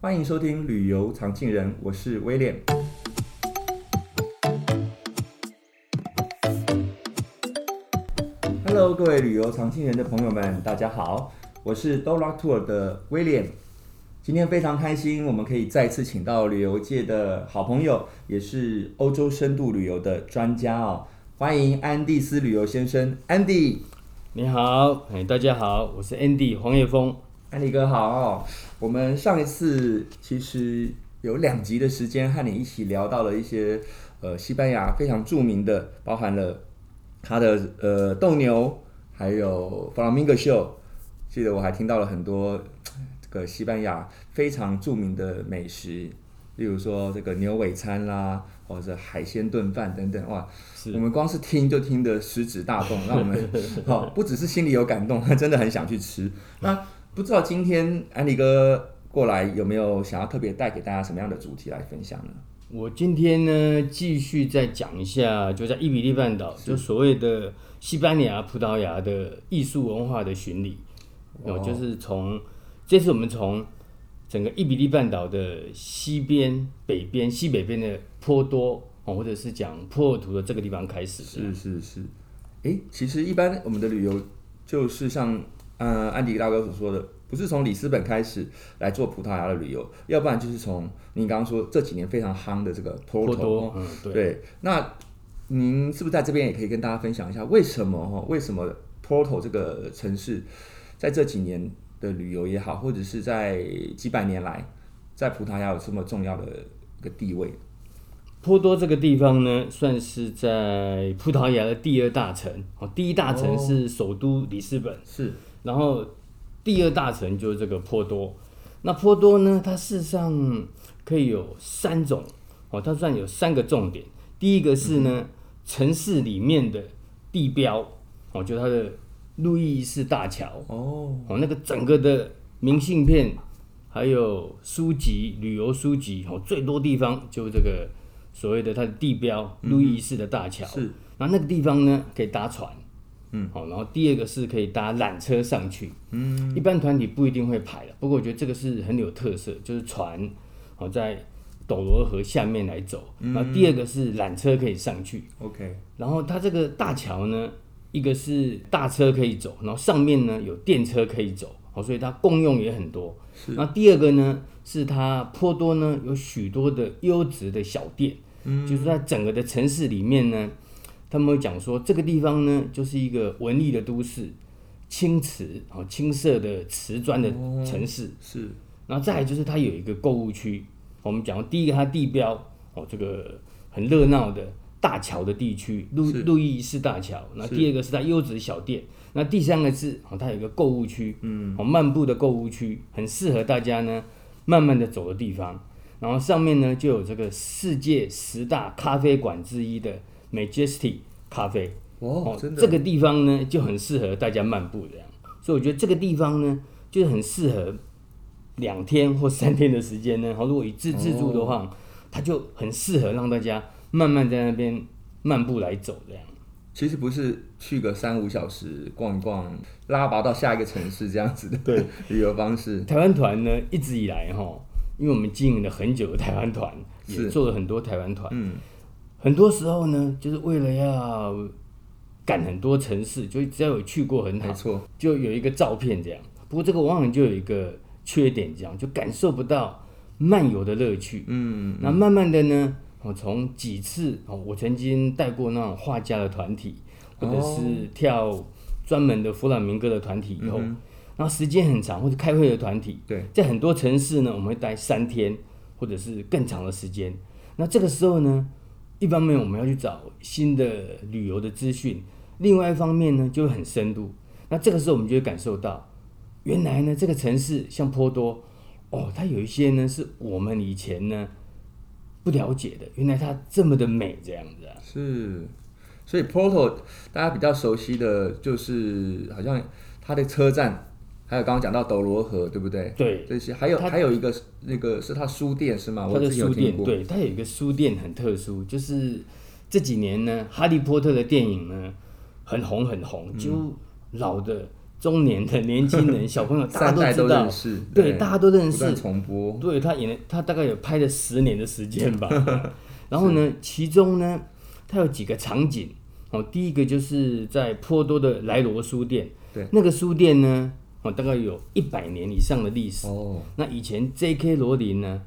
欢迎收听旅游常青人，我是威廉。Hello，各位旅游常青人的朋友们，大家好，我是 Dora Tour 的威廉。今天非常开心，我们可以再次请到旅游界的好朋友，也是欧洲深度旅游的专家哦。欢迎安蒂斯旅游先生，Andy。你好，哎，大家好，我是 Andy 黄叶峰。安迪哥好哦，我们上一次其实有两集的时间和你一起聊到了一些呃西班牙非常著名的，包含了它的呃斗牛，还有 Flamingo Show。记得我还听到了很多这个西班牙非常著名的美食，例如说这个牛尾餐啦，或者海鲜炖饭等等。哇，我们光是听就听得食指大动，让我们 好不只是心里有感动，真的很想去吃。那不知道今天安迪哥过来有没有想要特别带给大家什么样的主题来分享呢？我今天呢继续再讲一下，就在伊比利半岛，就所谓的西班牙、葡萄牙的艺术文化的巡礼。哦，就是从这次我们从整个伊比利半岛的西边、北边、西北边的波多哦，或者是讲波尔图的这个地方开始。是是是。哎，其实一般我们的旅游就是像。嗯，安迪大哥所说的，不是从里斯本开始来做葡萄牙的旅游，要不然就是从您刚刚说这几年非常夯的这个 Porto。嗯，对。对，那您是不是在这边也可以跟大家分享一下，为什么哈？为什么 Porto 这个城市在这几年的旅游也好，或者是在几百年来，在葡萄牙有这么重要的一个地位？波多这个地方呢，算是在葡萄牙的第二大城。哦，第一大城是首都里斯本。是。然后第二大城就是这个波多，那波多呢，它事实上可以有三种哦，它算有三个重点。第一个是呢，嗯、城市里面的地标哦，就它的路易十大桥哦，哦，那个整个的明信片还有书籍、旅游书籍哦，最多地方就这个所谓的它的地标路易十的大桥。是，那那个地方呢，可以搭船。嗯，好，然后第二个是可以搭缆车上去，嗯，一般团体不一定会排的，不过我觉得这个是很有特色，就是船，好在斗罗河下面来走，然后第二个是缆车可以上去，OK，然后它这个大桥呢，一个是大车可以走，然后上面呢有电车可以走，好，所以它共用也很多，是，然后第二个呢是它颇多呢有许多的优质的小店，嗯，就是在整个的城市里面呢。他们会讲说，这个地方呢，就是一个文艺的都市，青瓷啊，青色的瓷砖的城市。哦、是，然后再来就是它有一个购物区。我们讲第一个，它地标哦，这个很热闹的大桥的地区，路路易斯大桥。那第二个是它优质小店。那第三个是哦，它有一个购物区，嗯，哦，漫步的购物区，很适合大家呢慢慢的走的地方。然后上面呢就有这个世界十大咖啡馆之一的。Majestic 咖啡哦，真的，这个地方呢就很适合大家漫步这样，所以我觉得这个地方呢就很适合两天或三天的时间呢。好，如果以自自助的话，哦，它就很适合让大家慢慢在那边漫步来走这样。其实不是去个三五小时逛一逛，拉拔到下一个城市这样子的对 旅游方式。台湾团呢一直以来哈，因为我们经营了很久的台湾团，也做了很多台湾团，嗯。很多时候呢，就是为了要赶很多城市，就只要有去过很好，没错，就有一个照片这样。不过这个往往就有一个缺点，这样就感受不到漫游的乐趣。嗯，那慢慢的呢，我从几次哦，我曾经带过那种画家的团体，或者是跳专门的弗朗明哥的团体以后，嗯、然后时间很长，或者开会的团体，对，在很多城市呢，我们会待三天或者是更长的时间。那这个时候呢，一方面我们要去找新的旅游的资讯，另外一方面呢就会很深度。那这个时候我们就会感受到，原来呢这个城市像波多，哦，它有一些呢是我们以前呢不了解的，原来它这么的美这样子啊。是，所以 Porto 大家比较熟悉的就是好像它的车站。还有刚刚讲到斗罗河，对不对？对，这些还有还有一个那个是他书店是吗？他的书店，对，他有一个书店很特殊，就是这几年呢，哈利波特的电影呢很红很红，就老的中年的年轻人、小朋友，大家都知道，对，对，大家都认识。重播，对他演了，他大概有拍了十年的时间吧。然后呢，其中呢，他有几个场景哦，第一个就是在波多的莱罗书店，对，那个书店呢，哦，大概有一百年以上的历史。哦，那以前 J.K. 罗琳呢，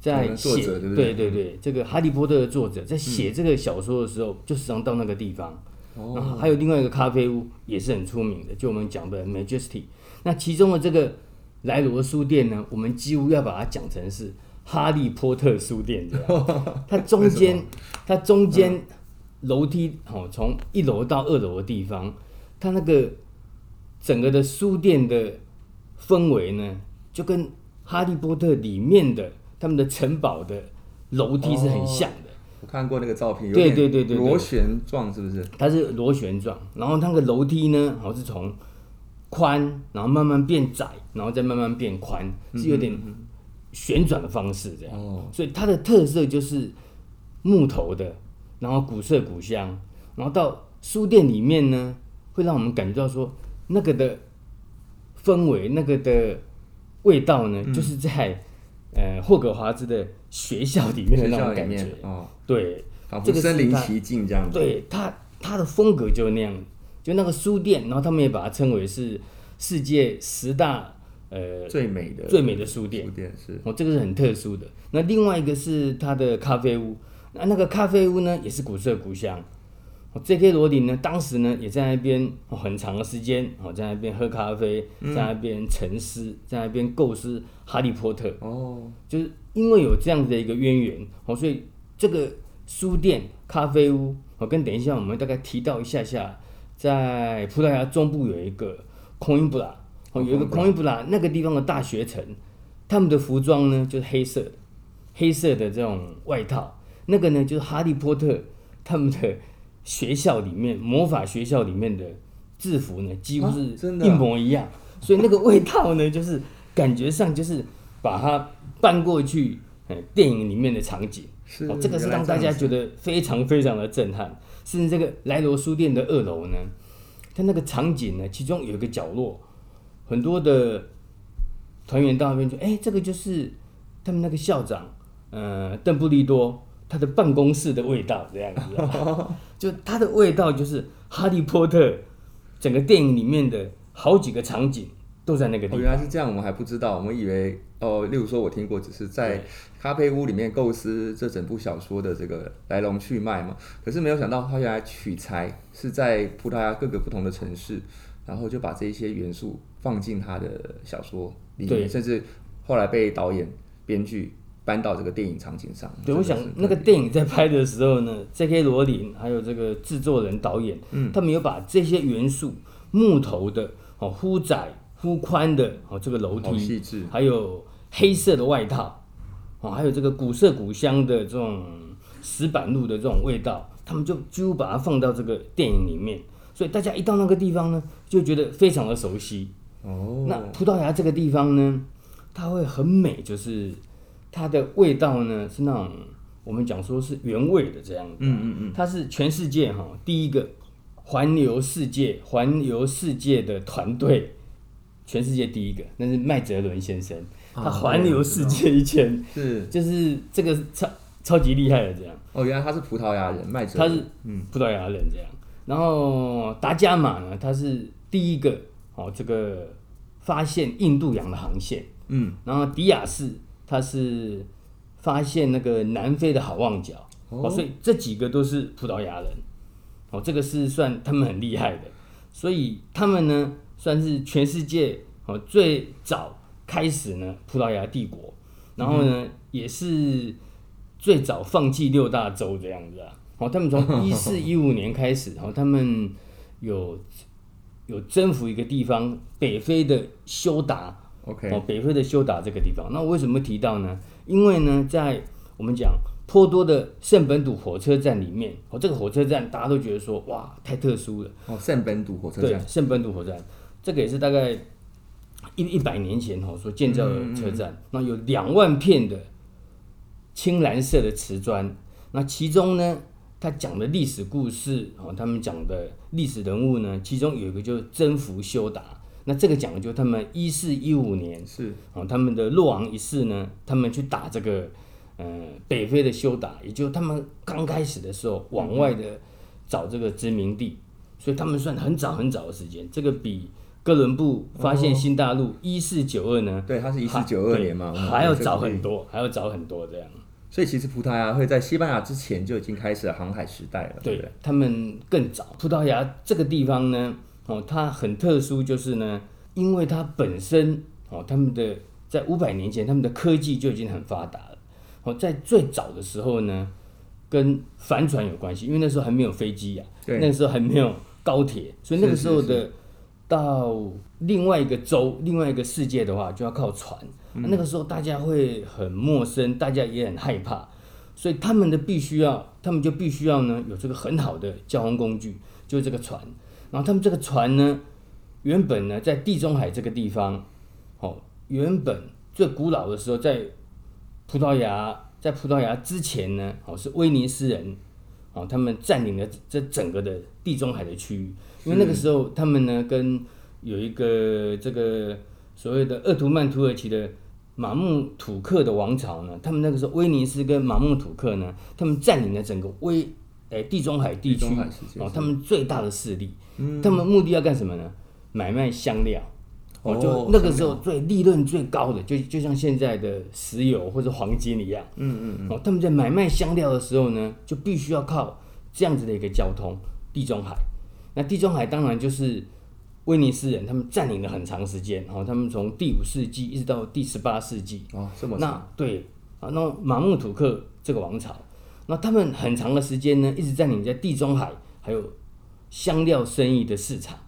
在写，对对，对这个《哈利波特》的作者在写这个小说的时候，嗯、就时常到那个地方。哦，还有另外一个咖啡屋也是很出名的，就我们讲的 Majesty。那其中的这个莱罗书店呢，我们几乎要把它讲成是哈利波特书店这样。它中间，它中间楼梯哦，从一楼到二楼的地方，它那个整个的书店的氛围呢，就跟哈利波特里面的他们的城堡的楼梯是很像的。我看过那个照片，有对对对对，螺旋状是不是？它是螺旋状，然后那个楼梯呢，好像是从宽，然后慢慢变窄，然后再慢慢变宽，是有点旋转的方式这样。哦，所以它的特色就是木头的，然后古色古香，然后到书店里面呢，会让我们感觉到说那个的氛围，那个的味道呢，嗯、就是在。呃，霍格华兹的学校里面的那种感觉，哦，对，这个身临其境这样子。对他，他的风格就那样，就那个书店，然后他们也把它称为是世界十大呃最美的最美的书店。书店是哦，这个是很特殊的。那另外一个是他的咖啡屋，那那个咖啡屋呢，也是古色古香。J.K. 罗琳呢，当时呢也在那边很长的时间，哦，在那边喝咖啡，在那边沉思，在那边构思《哈利波特》。哦，就是因为有这样的一个渊源，哦，所以这个书店、咖啡屋，我跟等一下我们大概提到一下下，在葡萄牙中部有一个孔伊布拉，哦，有一个孔伊布拉那个地方的大学城，他们的服装呢就是黑色的，黑色的这种外套，那个呢就是哈利波特他们的。学校里面魔法学校里面的制服呢，几乎是一模一样，啊啊、所以那个味道呢，就是感觉上就是把它搬过去，电影里面的场景，是哦，这个是让大家觉得非常非常的震撼。甚至这个莱罗书店的二楼呢，它那个场景呢，其中有一个角落，很多的团员到那边说：“哎，这个就是他们那个校长，呃，邓布利多。”他的办公室的味道这样子，就它的味道就是哈利波特整个电影里面的好几个场景都在那个地方。原来是这样，我们还不知道，我们以为哦，例如说我听过，只是在咖啡屋里面构思这整部小说的这个来龙去脉嘛。可是没有想到，他原来取材是在葡萄牙各个不同的城市，然后就把这一些元素放进他的小说里面，甚至后来被导演、编剧。搬到这个电影场景上。对，我想那个电影在拍的时候呢，J.K. 罗琳还有这个制作人、导演，嗯，他们有把这些元素，木头的哦，忽窄忽宽的哦，这个楼梯，细致，还有黑色的外套，哦，还有这个古色古香的这种石板路的这种味道，他们就几乎把它放到这个电影里面，所以大家一到那个地方呢，就觉得非常的熟悉。哦，那葡萄牙这个地方呢，它会很美，就是。它的味道呢，是那种我们讲说是原味的这样子，嗯嗯嗯，它是全世界哈第一个环游世界环游世界的团队，全世界第一个，那是麦哲伦先生，他环游世界一圈，是。就是这个超超级厉害的这样。哦，原来他是葡萄牙人，麦哲。伦，他是嗯。葡萄牙人这样。然后达伽马呢，他是第一个哦这个发现印度洋的航线，嗯，然后迪亚士。他是发现那个南非的好望角哦，所以这几个都是葡萄牙人哦，这个是算他们很厉害的，所以他们呢算是全世界哦最早开始呢葡萄牙帝国，然后呢也是最早放弃六大洲这样子啊，哦，他们从 一四一五年开始，哦，他们有有征服一个地方，北非的休达。OK，哦，北非的修达这个地方，那我为什么提到呢？因为呢，在我们讲颇多的圣本笃火车站里面，哦，这个火车站大家都觉得说，哇，太特殊了。哦，圣本笃火车站，对，圣本笃火车站，这个也是大概一一百年前哦所建造的车站。嗯嗯，那有两万片的青蓝色的瓷砖，那其中呢，他讲的历史故事哦，他们讲的历史人物呢，其中有一个就是征服修达。那这个讲的就是他们一四一五年是哦，他们的洛昂一世呢，他们去打这个呃北非的修达，也就是他们刚开始的时候往外的找这个殖民地，所以他们算很早很早的时间。这个比哥伦布发现新大陆一四九二呢，对，他是一四九二年嘛，还要早很多，还要早很多这样。所以其实葡萄牙会在西班牙之前就已经开始了航海时代了，对，对，他们更早。葡萄牙这个地方呢，哦，它很特殊，就是呢，因为它本身哦，他们的在五百年前，他们的科技就已经很发达了。哦，在最早的时候呢，跟帆船有关系，因为那时候还没有飞机呀，对，那个时候还没有高铁，所以那个时候的到另外一个州、另外一个世界的话，就要靠船。嗯、那个时候大家会很陌生，大家也很害怕，所以他们的必须要，他们就必须要呢有这个很好的交通工具，就是这个船。然后他们这个船呢，原本呢在地中海这个地方，哦，原本最古老的时候在葡萄牙，在葡萄牙之前呢，哦是威尼斯人，哦他们占领了这整个的地中海的区域，因为那个时候他们呢跟有一个这个所谓的鄂图曼土耳其的。马穆土克的王朝呢，他们那个时候威尼斯跟马穆土克呢，他们占领了整个威诶、欸、地中海地区哦，他们最大的势力，嗯、他们目的要干什么呢？买卖香料哦，就那个时候最利润最高的，就就像现在的石油或者黄金一样，嗯嗯嗯，哦，他们在买卖香料的时候呢，就必须要靠这样子的一个交通，地中海，那地中海当然就是。威尼斯人他们占领了很长时间，哦，他们从第五世纪一直到第十八世纪，哦，这么长。那对啊，那马穆土克这个王朝，那他们很长的时间呢，一直占领在地中海，还有香料生意的市场。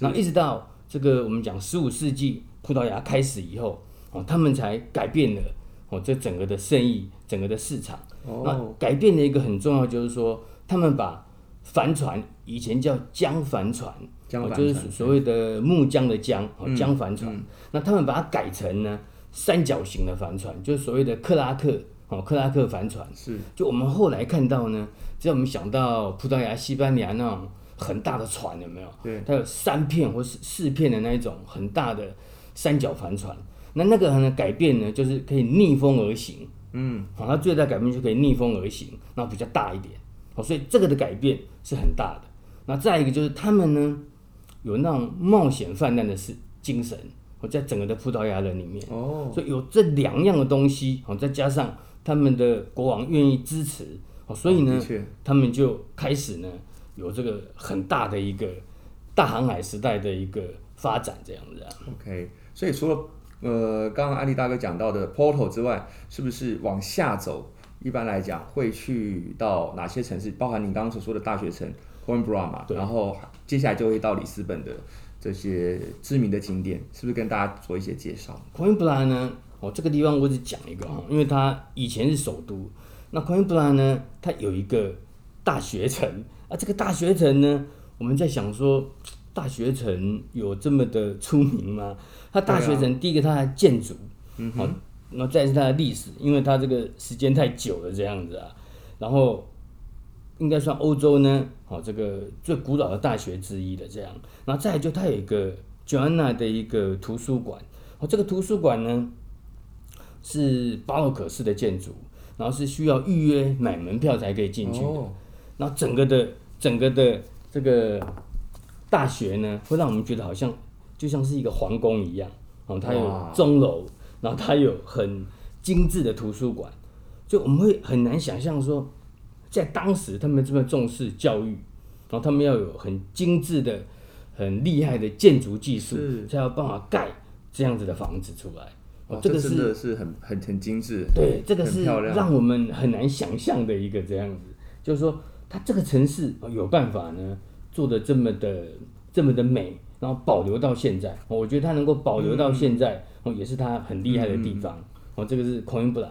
那一直到这个我们讲十五世纪葡萄牙开始以后，哦，他们才改变了哦这整个的生意，整个的市场。哦，那改变的一个很重要就是说，他们把帆船以前叫江帆船。哦，就是所谓的木浆的浆，哦，江帆船。那他们把它改成呢三角形的帆船，就是所谓的克拉克，哦，克拉克帆船。是。就我们后来看到呢，只要我们想到葡萄牙、西班牙那种很大的船，有没有？对。它有三片或是四片的那一种很大的三角帆船。那那个呢改变呢，就是可以逆风而行。嗯。好，它最大改变就可以逆风而行，然后比较大一点。哦，所以这个的改变是很大的。那再一个就是他们呢。有那种冒险泛滥的是精神，我在整个的葡萄牙人里面，哦，所以有这两样的东西，哦，再加上他们的国王愿意支持，哦，所以呢，他们就开始呢有这个很大的一个大航海时代的一个发展，这样子啊。OK，所以除了呃刚刚安利大哥讲到的 Porto 之外，是不是往下走，一般来讲会去到哪些城市？包含你刚刚所说的大学城 Coimbra 嘛，然后。接下来就会到里斯本的这些知名的景点，是不是跟大家做一些介绍？科恩布拉呢？哦，这个地方我只讲一个哈，因为它以前是首都。那科恩布拉呢？它有一个大学城啊。这个大学城呢，我们在想说，大学城有这么的出名吗？它大学城第一个它的建筑，嗯好，那再是它的历史，因为它这个时间太久了这样子啊，然后。应该算欧洲呢，哦，这个最古老的大学之一的这样，然后再来就它有一个 Joana 的一个图书馆，哦，这个图书馆呢是巴洛克式的建筑，然后是需要预约买门票才可以进去的，哦、然后整个的整个的这个大学呢，会让我们觉得好像就像是一个皇宫一样，哦，它有钟楼，然后它有很精致的图书馆，就我们会很难想象说。在当时，他们这么重视教育，然后他们要有很精致的、很厉害的建筑技术，才有办法盖这样子的房子出来。哦，这个是真的是很很很精致。对，这个是让我们很难想象的一个这样子，就是说，它这个城市有办法呢，做的这么的这么的美，然后保留到现在。我觉得它能够保留到现在，哦、嗯，也是它很厉害的地方。哦、嗯，这个是 Coimbra。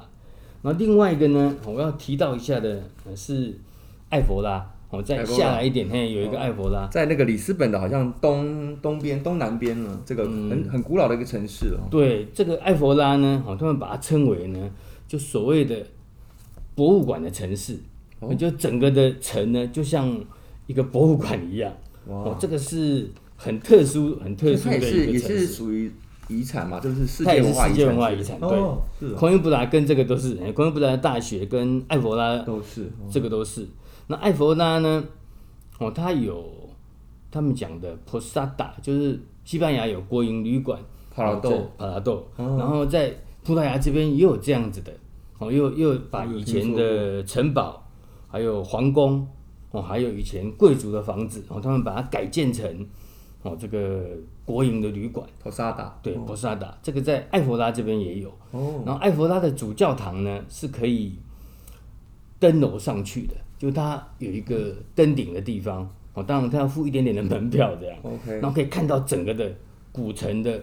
然后另外一个呢，我要提到一下的是艾佛拉，我再下来一点，嘿，有一个艾佛拉，在那个里斯本的好像东东边、东南边呢，这个很、嗯、很古老的一个城市哦。对，这个艾佛拉呢，哦，他们把它称为呢，就所谓的博物馆的城市。哦，就整个的城呢，就像一个博物馆一样。哇哦，这个是很特殊、很特殊的一个城市。也是属于遗产嘛，就是世界文化遗产。世界文化遗产，对。哦，是。昆明布达跟这个都是，昆明布达大学跟艾佛拉都是，这个都是。那艾佛拉呢？哦，它有他们讲的 Posada，就是西班牙有国营旅馆。帕拉豆，帕拉豆。然后在葡萄牙这边也有这样子的。哦，又又把以前的城堡，还有皇宫，哦，还有以前贵族的房子，哦，他们把它改建成，哦，这个国营的旅馆。波萨达，对，波萨达，这个在艾佛拉这边也有。哦。然后艾佛拉的主教堂呢，是可以登楼上去的，就它有一个登顶的地方。哦，当然它要付一点点的门票，这样。OK。然后可以看到整个的古城的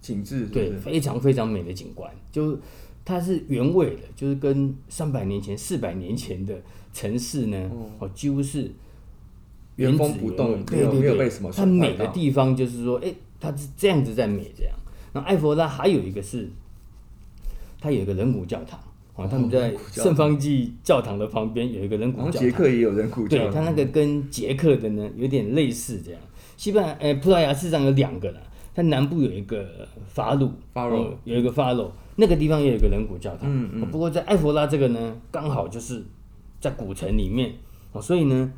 景致，对，非常非常美的景观，就。它是原味的，就是跟三百年前、四百年前的城市呢，哦，几乎是原封不动，对对对，被什么？它美的地方就是说，哎，它是这样子在美这样。那艾佛拉还有一个是，它有一个人骨教堂，哦，他们在圣方济教堂的旁边有一个人骨教堂。捷克也有人骨教堂，对，他那个跟捷克的呢有点类似这样。西班牙，哎，葡萄牙事实上有两个啦，它南部有一个法鲁，法鲁有一个法鲁。那个地方也有一个人骨教堂，嗯嗯，不过在埃佛拉这个呢，刚好就是在古城里面，哦，所以呢，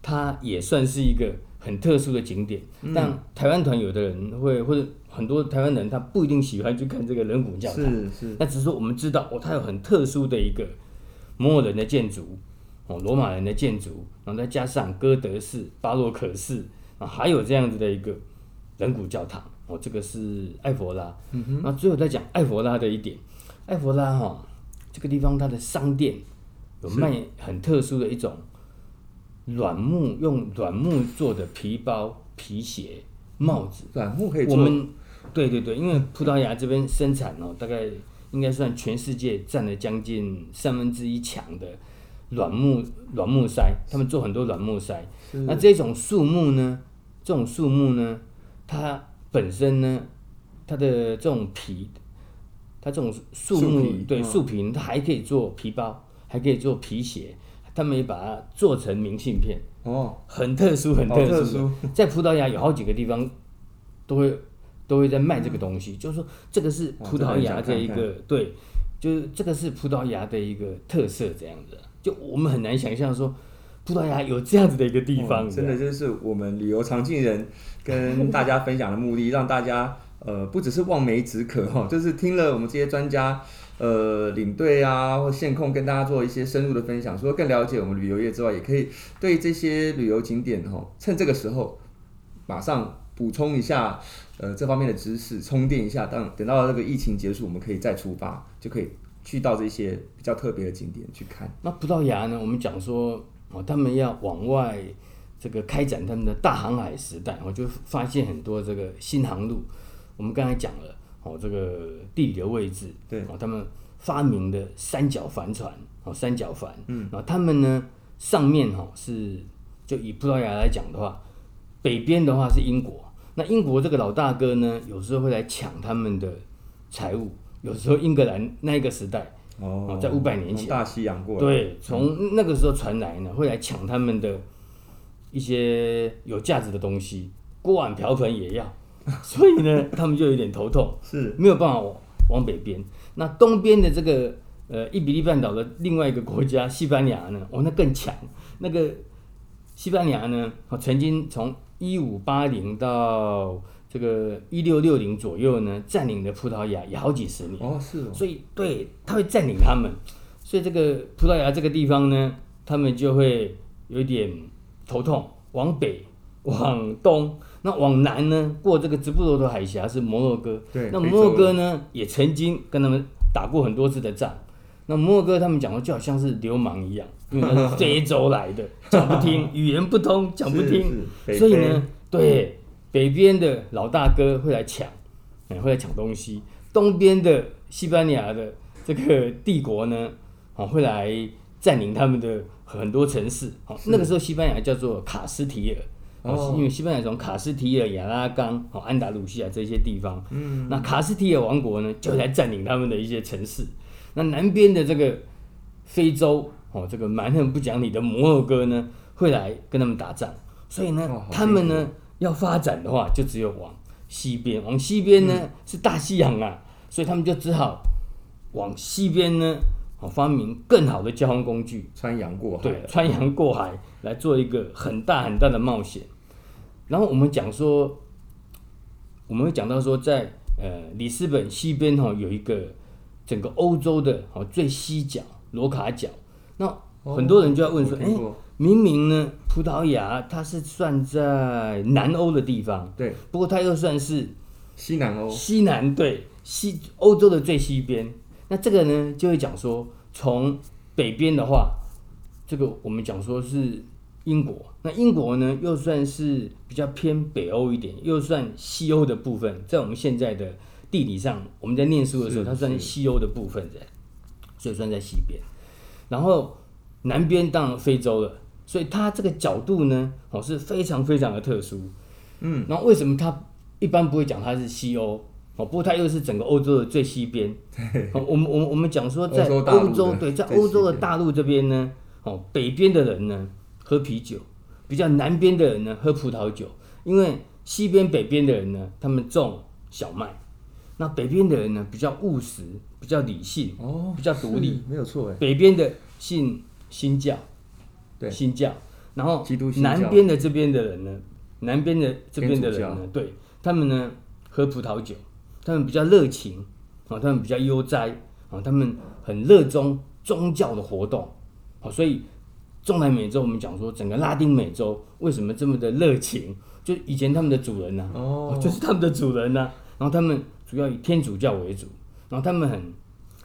它也算是一个很特殊的景点。嗯、但台湾团有的人会，或者很多台湾人他不一定喜欢去看这个人骨教堂，是是。那只是说我们知道，哦，它有很特殊的一个摩尔人的建筑，哦，罗马人的建筑，然后再加上哥德式、巴洛克式，啊，还有这样子的一个人骨教堂。哦，这个是艾佛拉，嗯哼，那最后再讲艾佛拉的一点，艾佛拉哈、哦，这个地方它的商店有卖很特殊的一种软木，用软木做的皮包、皮鞋、帽子。软木可以做。我们对对对，因为葡萄牙这边生产哦，大概应该算全世界占了将近三分之一强的软木软木塞，他们做很多软木塞。那这种树木呢，这种树木呢，它。本身呢，它的这种皮，它这种树木树对树皮，哦，它还可以做皮包，还可以做皮鞋，他们也把它做成明信片哦，很特殊，很特殊，特殊。在葡萄牙有好几个地方都会都会在卖这个东西，嗯、就是说这个是葡萄牙的一个对，就是这个是葡萄牙的一个特色，这样子，就我们很难想象说。葡萄牙有这样子的一个地方，真的就是我们旅游常进人跟大家分享的目的，让大家呃不只是望梅止渴哈，就是听了我们这些专家呃领队啊或线控跟大家做一些深入的分享，除了更了解我们旅游业之外，也可以对这些旅游景点哈，趁这个时候马上补充一下呃这方面的知识，充电一下，当等到这个疫情结束，我们可以再出发，就可以去到这些比较特别的景点去看。那葡萄牙呢，我们讲说。哦，他们要往外这个开展他们的大航海时代，我就发现很多这个新航路。我们刚才讲了，哦，这个地理的位置，对，哦，他们发明的三角帆船，哦，三角帆，嗯，然后他们呢，上面哈是就以葡萄牙来讲的话，北边的话是英国，那英国这个老大哥呢，有时候会来抢他们的财物，有时候英格兰那一个时代。哦，在五百年前，大西洋过来，对，从那个时候传来呢，会来抢他们的一些有价值的东西，锅碗瓢盆也要，所以呢，他们就有点头痛，是没有办法往，往北边。那东边的这个呃伊比利半岛的另外一个国家西班牙呢，哦，那更强，那个西班牙呢，曾经从一五八零到。这个一六六零左右呢，占领了葡萄牙也好几十年。哦，是哦，所以对他会占领他们，所以这个葡萄牙这个地方呢，他们就会有点头痛，往北、往东，那往南呢，过这个直布罗陀海峡是摩洛哥，对，那摩洛哥呢也曾经跟他们打过很多次的仗，那摩洛哥他们讲的就好像是流氓一样，因为他是非洲来的，讲不听，语言不通，讲不听，所以呢，对。北边的老大哥会来抢，会来抢东西。东边的西班牙的这个帝国呢，哦，会来占领他们的很多城市。哦，那个时候西班牙叫做卡斯提尔，哦，因为西班牙从卡斯提尔、亚拉冈、哦、安达鲁西亚这些地方，嗯，那卡斯提尔王国呢，就来占领他们的一些城市。那南边的这个非洲，哦，这个蛮横不讲理的摩尔哥呢，会来跟他们打仗。所以呢，哦、他们呢要发展的话，就只有往西边，往西边呢、嗯、是大西洋啊，所以他们就只好往西边呢，哦，发明更好的交通工具，穿洋过海，对，穿洋过海来做一个很大很大的冒险。然后我们讲说，我们会讲到说在，在呃里斯本西边哈、哦、有一个整个欧洲的哦最西角罗卡角，那很多人就要问说，哎、哦。明明呢，葡萄牙它是算在南欧的地方，对，不过它又算是西南欧，西南对西欧洲的最西边。那这个呢，就会讲说，从北边的话，这个我们讲说是英国。那英国呢，又算是比较偏北欧一点，又算西欧的部分。在我们现在的地理上，我们在念书的时候，它算西欧的部分的，所以算在西边。然后南边当然非洲了。所以它这个角度呢，哦是非常非常的特殊，嗯，然后为什么它一般不会讲它是西欧？哦，不过它又是整个欧洲的最西边。哦，我们我们我们讲说在欧洲，对，在欧洲的大陆这边呢，哦，北边的人呢喝啤酒，比较南边的人呢喝葡萄酒，因为西边北边的人呢，他们种小麦，那北边的人呢比较务实，比较理性，哦，比较独立，没有错哎，北边的信新教。对。新教，然后南边的这边的人呢，南边的这边的人呢，对他们呢喝葡萄酒，他们比较热情啊，他们比较悠哉啊，他们很热衷宗教的活动，好，所以中南美洲我们讲说整个拉丁美洲为什么这么的热情？就以前他们的主人呢、啊，哦，就是他们的主人呢、啊，然后他们主要以天主教为主，然后他们很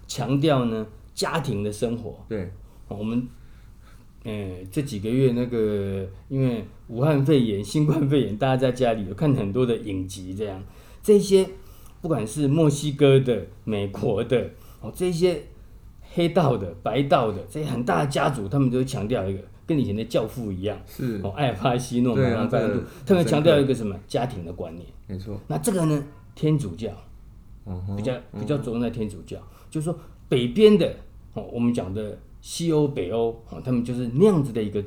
强调呢家庭的生活，对，我们。嗯，这几个月那个，因为武汉肺炎、新冠肺炎，大家在家里有看很多的影集，这样。这些，不管是墨西哥的、美国的哦，这些黑道的、白道的这些很大的家族，他们都强调一个，跟以前的教父一样，是。哦，艾尔帕西诺、马龙白兰度，他们强调一个什么？家庭的观念？没错。那这个呢，天主教，比较比较着重在天主教，就是说北边的哦，我们讲的。西欧、北欧哦，他们就是那样子的一个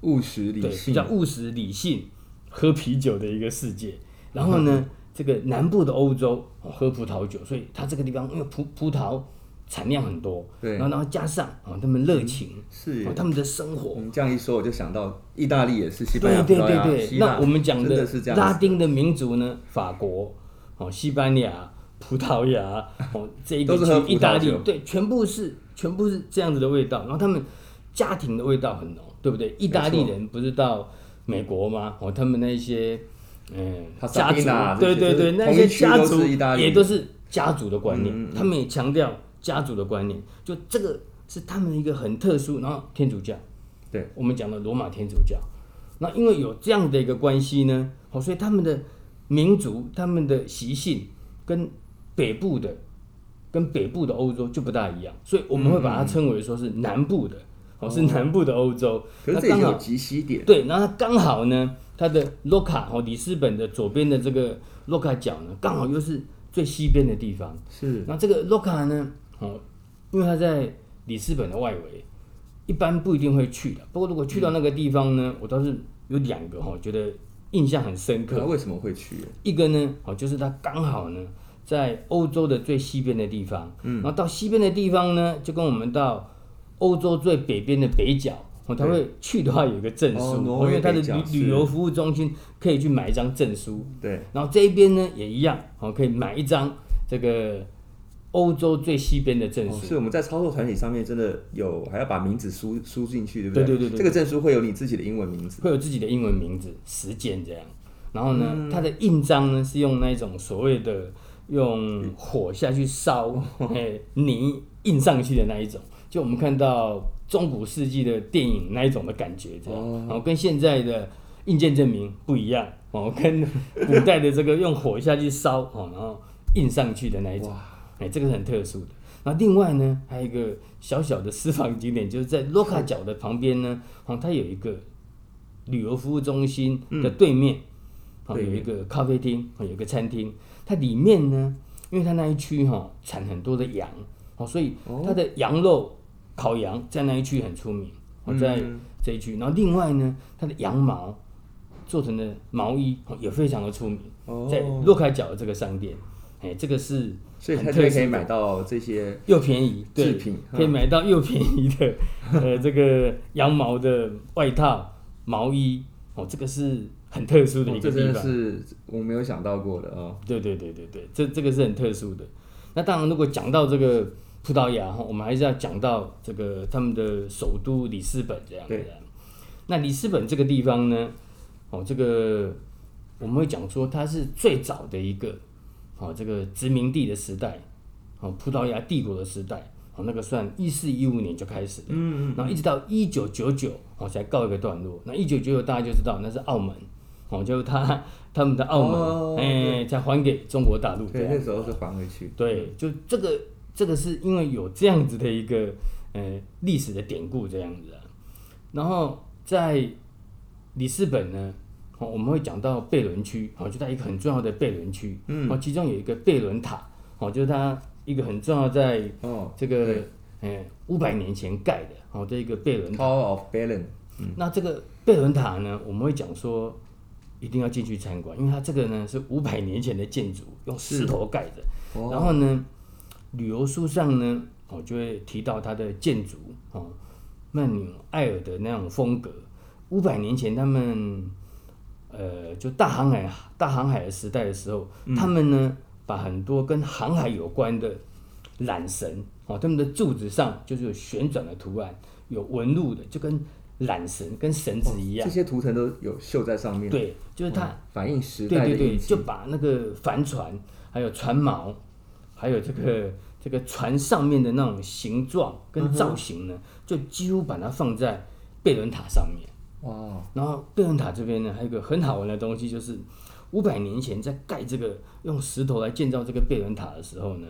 务实理性，比较务实理性，喝啤酒的一个世界。然后呢，嗯、这个南部的欧洲喝葡萄酒，所以它这个地方因为葡葡萄产量很多，对，然后然后加上啊，他们热情，是他们的生活。你这样一说，我就想到意大利也是西班牙，对对对对。那我们讲的拉丁的民族呢，法国、哦，西班牙、葡萄牙，哦，这一个去，意大利，对，全部是。全部是这样子的味道，然后他们家庭的味道很浓，对不对？意大利人不是到美国吗？哦，他们那些嗯家族，对对对，那些家族也都是家族的观念，他们也强调家族的观念，就这个是他们一个很特殊。然后天主教，对我们讲的罗马天主教，那因为有这样的一个关系呢，哦，所以他们的民族、他们的习性跟北部的。跟北部的欧洲就不大一样，所以我们会把它称为说是南部的，哦、嗯，是南部的欧洲。可是这里有极西点。对，然后它刚好呢，它的洛卡哦，里斯本的左边的这个洛卡角呢，刚好又是最西边的地方。是。那这个洛卡呢，哦，因为它在里斯本的外围，一般不一定会去的。不过如果去到那个地方呢，嗯、我倒是有两个哈，觉得印象很深刻。那为什么会去？一个呢，哦，就是它刚好呢。在欧洲的最西边的地方，嗯，然后到西边的地方呢，就跟我们到欧洲最北边的北角，哦，他会去的话有一个证书，哦，因为他的旅旅游服务中心可以去买一张证书，对，然后这一边呢也一样，哦，可以买一张这个欧洲最西边的证书。是我们在操作团体上面真的有还要把名字输输进去，对不对？对对对对，这个证书会有你自己的英文名字，会有自己的英文名字，时间这样。然后呢，它的印章呢是用那种所谓的。用火下去烧，哎，泥印上去的那一种，就我们看到中古世纪的电影那一种的感觉，这样，然后跟现在的印鉴证明不一样，哦，跟古代的这个用火下去烧，哦，然后印上去的那一种，哎，这个是很特殊的。那另外呢，还有一个小小的私房景点，就是在洛卡角的旁边呢，哦，它有一个旅游服务中心的对面，哦，有一个咖啡厅，哦，有一个餐厅。它里面呢，因为它那一区哈产很多的羊，哦，所以它的羊肉烤羊在那一区很出名，哦，在这一区。然后另外呢，它的羊毛做成的毛衣也非常的出名，在洛开角的这个商店，哎，这个是。所以他就可以买到这些又便宜制品，可以买到又便宜的呃这个羊毛的外套、毛衣哦，这个是很特殊的一个地方，这是我没有想到过的哦。对对对对对，这这个是很特殊的。那当然，如果讲到这个葡萄牙哈，我们还是要讲到这个他们的首都里斯本这样子。那里斯本这个地方呢，哦，这个我们会讲说它是最早的一个。哦，这个殖民地的时代，哦，葡萄牙帝国的时代，哦，那个算一四一五年就开始了，嗯嗯，然后一直到一九九九，哦，才告一个段落。那一九九九大家就知道那是澳门，哦，就是他他们的澳门，哎，才还给中国大陆。对，那时候是还回去。对，就这个这个是因为有这样子的一个呃历史的典故这样子啊。然后在里斯本呢。哦我们会讲到贝伦区，哦，就在一个很重要的贝伦区，嗯，其中有一个贝伦塔，哦，就是它一个很重要在，哦，这个，哎，五百年前盖的，哦，这一个贝伦塔。Tower of Belen。那这个贝伦塔呢，我们会讲说一定要进去参观，因为它这个呢是五百年前的建筑，用石头盖的。然后呢，旅游书上呢，我，就会提到它的建筑，哦，曼纽埃尔的那种风格，五百年前他们。呃，就大航海、大航海的时代的时候，嗯、他们呢，把很多跟航海有关的缆绳哦，他们的柱子上就是有旋转的图案，有纹路的，就跟缆绳、跟绳子一样。这些图腾都有绣在上面。对，就是它反映时代的。对对对，就把那个帆船，还有船锚，还有这个这个船上面的那种形状跟造型呢，嗯、就几乎把它放在贝伦塔上面。哇然后贝伦塔这边呢，还有一个很好玩的东西，就是五百年前在盖这个用石头来建造这个贝伦塔的时候呢，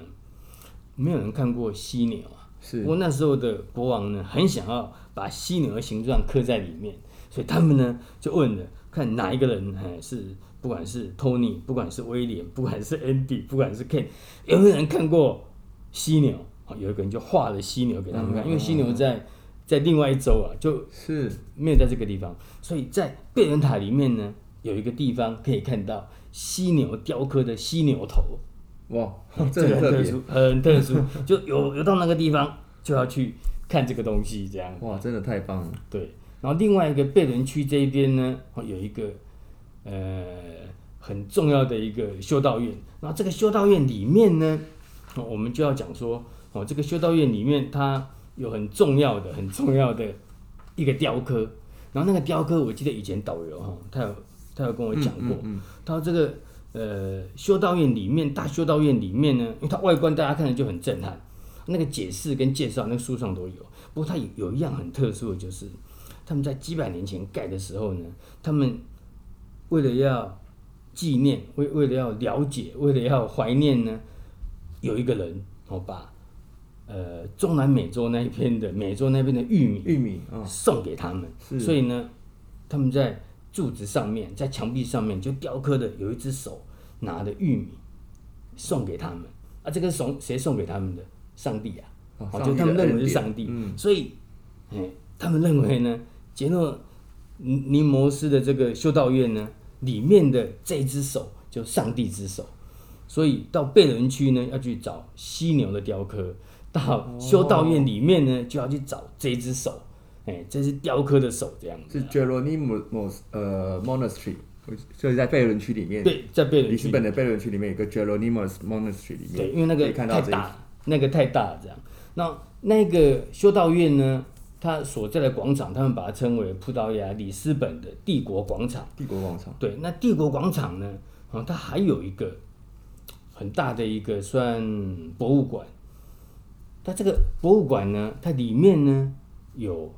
没有人看过犀牛啊。是。不过那时候的国王呢，很想要把犀牛的形状刻在里面，所以他们呢就问了，看哪一个人，哎，是不管是托尼，不管是威廉，不管是 Andy，不管是 Ken，有没有人看过犀牛？有一个人就画了犀牛给他们看，嗯、因为犀牛在。在另外一周啊，就是没有在这个地方，所以在贝伦塔里面呢，有一个地方可以看到犀牛雕刻的犀牛头，哇，这个很特殊，很特殊，就有有到那个地方就要去看这个东西，这样，哇，真的太棒了。对，然后另外一个贝伦区这一边呢，有一个呃很重要的一个修道院，然后这个修道院里面呢，我们就要讲说，哦，这个修道院里面它。有很重要的、很重要的一个雕刻，然后那个雕刻，我记得以前导游哈，他有他有跟我讲过，嗯嗯嗯、他说这个呃修道院里面大修道院里面呢，因为它外观大家看着就很震撼，那个解释跟介绍那个书上都有。不过它有有一样很特殊的就是，他们在几百年前盖的时候呢，他们为了要纪念，为为了要了解，为了要怀念呢，有一个人哦把。呃，中南美洲那一边的美洲那边的玉米，玉米啊，送给他们。所以呢，他们在柱子上面，在墙壁上面就雕刻的有一只手拿着玉米送给他们。啊，这个送谁送给他们的？上帝啊！好，就他们认为是上帝。嗯。所以，哎，他们认为呢，杰诺尼摩斯的这个修道院呢，里面的这只手就上帝之手。所以到贝伦区呢，要去找犀牛的雕刻。到修道院里面呢，就要去找这只手，哎，这是雕刻的手，这样子。是 Jeronimo 呃 Monastery，就是在贝伦区里面。对，在贝伦区。里斯本的贝伦区里面有个 Jeronimo Monastery 里面。对，因为那个太大，那个太大了，这样。那那个修道院呢，它所在的广场，他们把它称为葡萄牙里斯本的帝国广场。帝国广场。对，那帝国广场呢，啊，它还有一个很大的一个算博物馆。它这个博物馆呢，它里面呢有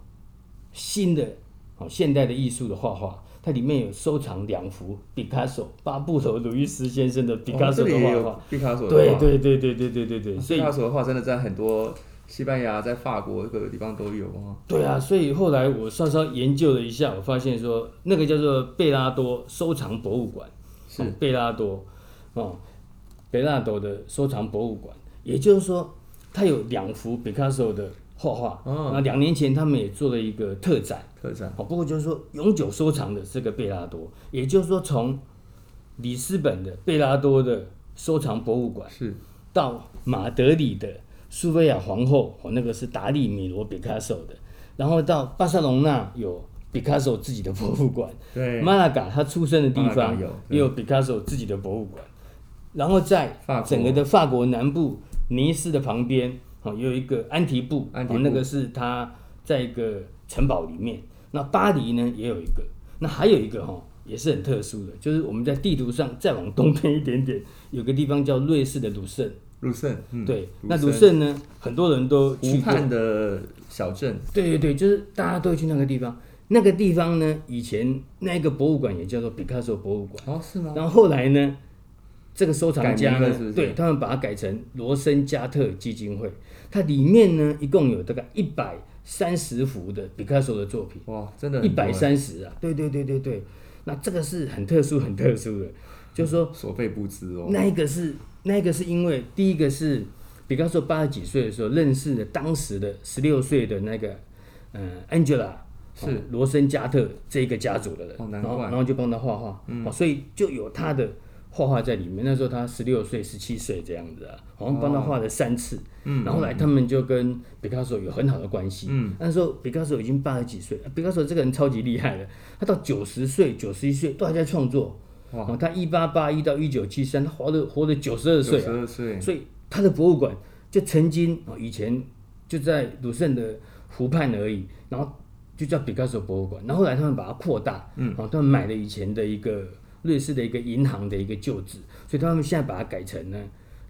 新的哦现代的艺术的画画，它里面有收藏两幅毕卡索巴布罗鲁伊斯先生的毕卡索的画画。毕卡索对对对对对对对对，毕卡索的画真的在很多西班牙、在法国各个地方都有啊。对啊，所以后来我稍稍研究了一下，我发现说那个叫做贝拉多收藏博物馆，是贝拉多哦，贝拉多的收藏博物馆，也就是说。它有两幅毕卡索的画画。那两年前他们也做了一个特展，特展。哦，不过就是说永久收藏的这个贝拉多，也就是说从里斯本的贝拉多的收藏博物馆是。到马德里的苏菲亚皇后，哦，那个是达利、米罗、毕卡索的，然后到巴塞隆纳有毕卡索自己的博物馆，对，马拉嘎他出生的地方有也有毕卡索自己的博物馆，然后在整个的法国南部尼斯的旁边，哦，有一个安提布，安提布，那个是他在一个城堡里面。那巴黎呢也有一个，那还有一个哈也是很特殊的，就是我们在地图上再往东边一点点，有个地方叫瑞士的鲁圣。鲁圣，嗯、对，那鲁圣呢，很多人都去过。湖畔的小镇。对对对，就是大家都会去那个地方。那个地方呢，以前那个博物馆也叫做毕卡索博物馆。哦，是吗？然后后来呢，这个收藏家呢，是是对他们把它改成罗森加特基金会。它里面呢，一共有大概一百三十幅的毕卡索的作品。哇，真的，一百三十啊！对对对对对，那这个是很特殊、很特殊的，就是说所费不貲哦。那一个是。那一个是因为第一个是毕卡索八十几岁的时候认识了当时的十六岁的那个嗯 Angela 是罗森加特这一个家族的人，哦、然后然后就帮他画画，嗯、所以就有他的画画在里面。那时候他十六岁、十七岁这样子啊，好像帮他画了三次。嗯、然后后来他们就跟毕卡索有很好的关系。嗯，那时候毕卡索已经八十几岁，毕卡索这个人超级厉害的，他到九十岁、九十一岁都还在创作。哦，他一八八一到一九七三，他活了活了九十二岁，九十二岁，所以他的博物馆就曾经哦，以前就在鲁圣的湖畔而已，然后就叫毕加索博物馆，然后后来他们把它扩大，嗯，哦，他们买了以前的一个瑞士的一个银行的一个旧址，所以他们现在把它改成呢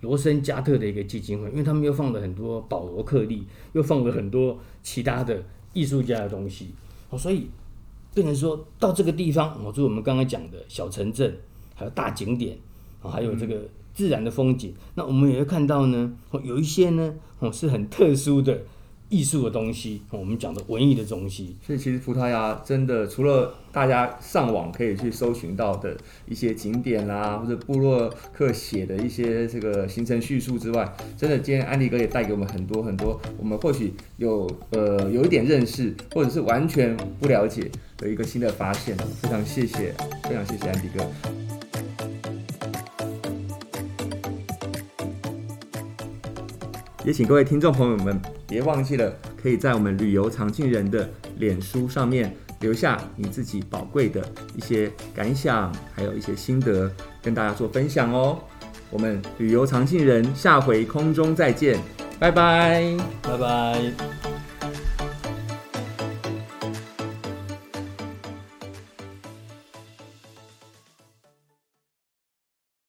罗森加特的一个基金会，因为他们又放了很多保罗克利，又放了很多其他的艺术家的东西，哦，所以。变成说到这个地方，哦，就我们刚刚讲的小城镇，还有大景点，啊，还有这个自然的风景。那我们也会看到呢，哦有一些呢，哦，是很特殊的艺术的东西，我们讲的文艺的东西。所以其实葡萄牙真的除了大家上网可以去搜寻到的一些景点啦，或者布洛克写的一些这个行程叙述之外，真的今天安迪哥也带给我们很多很多，我们或许有呃有一点认识，或者是完全不了解。的一个新的发现，非常谢谢，非常谢谢安迪哥。也请各位听众朋友们别忘记了，可以在我们旅游常进人的脸书上面留下你自己宝贵的一些感想，还有一些心得，跟大家做分享哦。我们旅游常进人下回空中再见，拜拜，拜拜。